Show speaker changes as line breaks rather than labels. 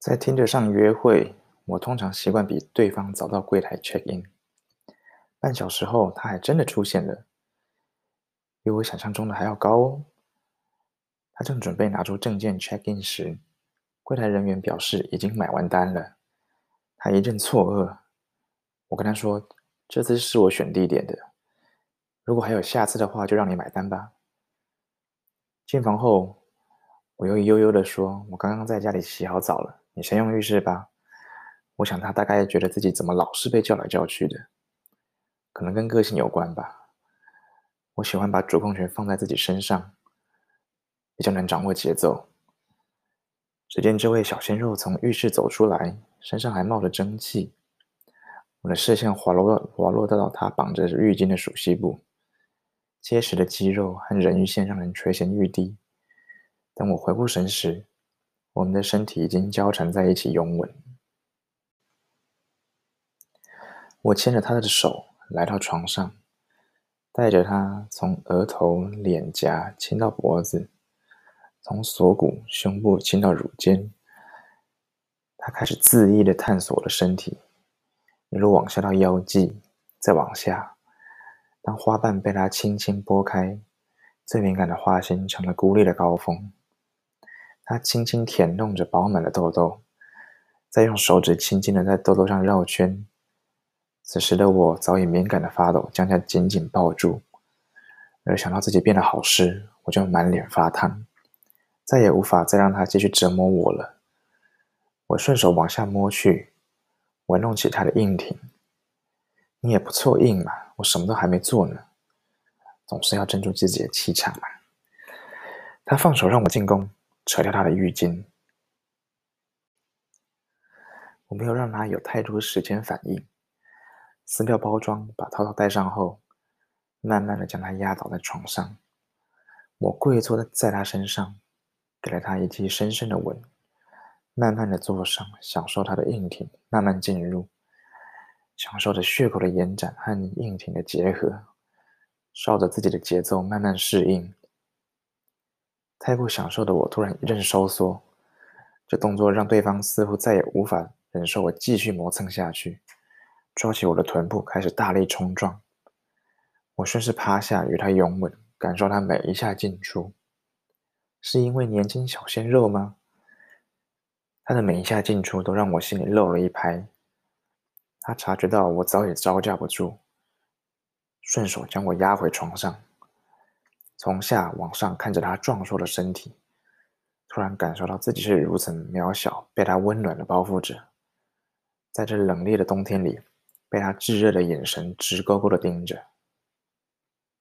在听着上约会，我通常习惯比对方早到柜台 check in。半小时后，他还真的出现了，比我想象中的还要高哦。他正准备拿出证件 check in 时，柜台人员表示已经买完单了。他一阵错愕，我跟他说：“这次是我选地点的，如果还有下次的话，就让你买单吧。”进房后，我又悠悠地说：“我刚刚在家里洗好澡了，你先用浴室吧。”我想他大概觉得自己怎么老是被叫来叫去的，可能跟个性有关吧。我喜欢把主控权放在自己身上，比较能掌握节奏。只见这位小鲜肉从浴室走出来，身上还冒着蒸汽。我的视线滑落到滑落到他绑着浴巾的鼠膝部，结实的肌肉和人鱼线让人垂涎欲滴。等我回过神时，我们的身体已经交缠在一起拥吻。我牵着他的手来到床上，带着他从额头、脸颊亲到脖子。从锁骨、胸部亲到乳尖，他开始恣意的探索我的身体，一路往下到腰际，再往下。当花瓣被他轻轻拨开，最敏感的花心成了孤立的高峰。他轻轻舔弄着饱满的痘痘，再用手指轻轻的在痘痘上绕圈。此时的我早已敏感的发抖，将他紧紧抱住。而想到自己变得好湿，我就满脸发烫。再也无法再让他继续折磨我了。我顺手往下摸去，玩弄起他的硬挺。你也不错硬嘛，我什么都还没做呢。总是要镇住自己的气场嘛。他放手让我进攻，扯掉他的浴巾。我没有让他有太多时间反应，撕掉包装，把套套戴上后，慢慢的将他压倒在床上。我跪坐在他身上。给了他一记深深的吻，慢慢的坐上，享受他的硬挺，慢慢进入，享受着血口的延展和硬挺的结合，照着自己的节奏慢慢适应。太过享受的我突然一阵收缩，这动作让对方似乎再也无法忍受我继续磨蹭下去，抓起我的臀部开始大力冲撞。我顺势趴下与他拥吻，感受他每一下进出。是因为年轻小鲜肉吗？他的每一下进出都让我心里漏了一拍。他察觉到我早已招架不住，顺手将我压回床上，从下往上看着他壮硕的身体，突然感受到自己是如此渺小，被他温暖的包覆着，在这冷冽的冬天里，被他炙热的眼神直勾勾的盯着。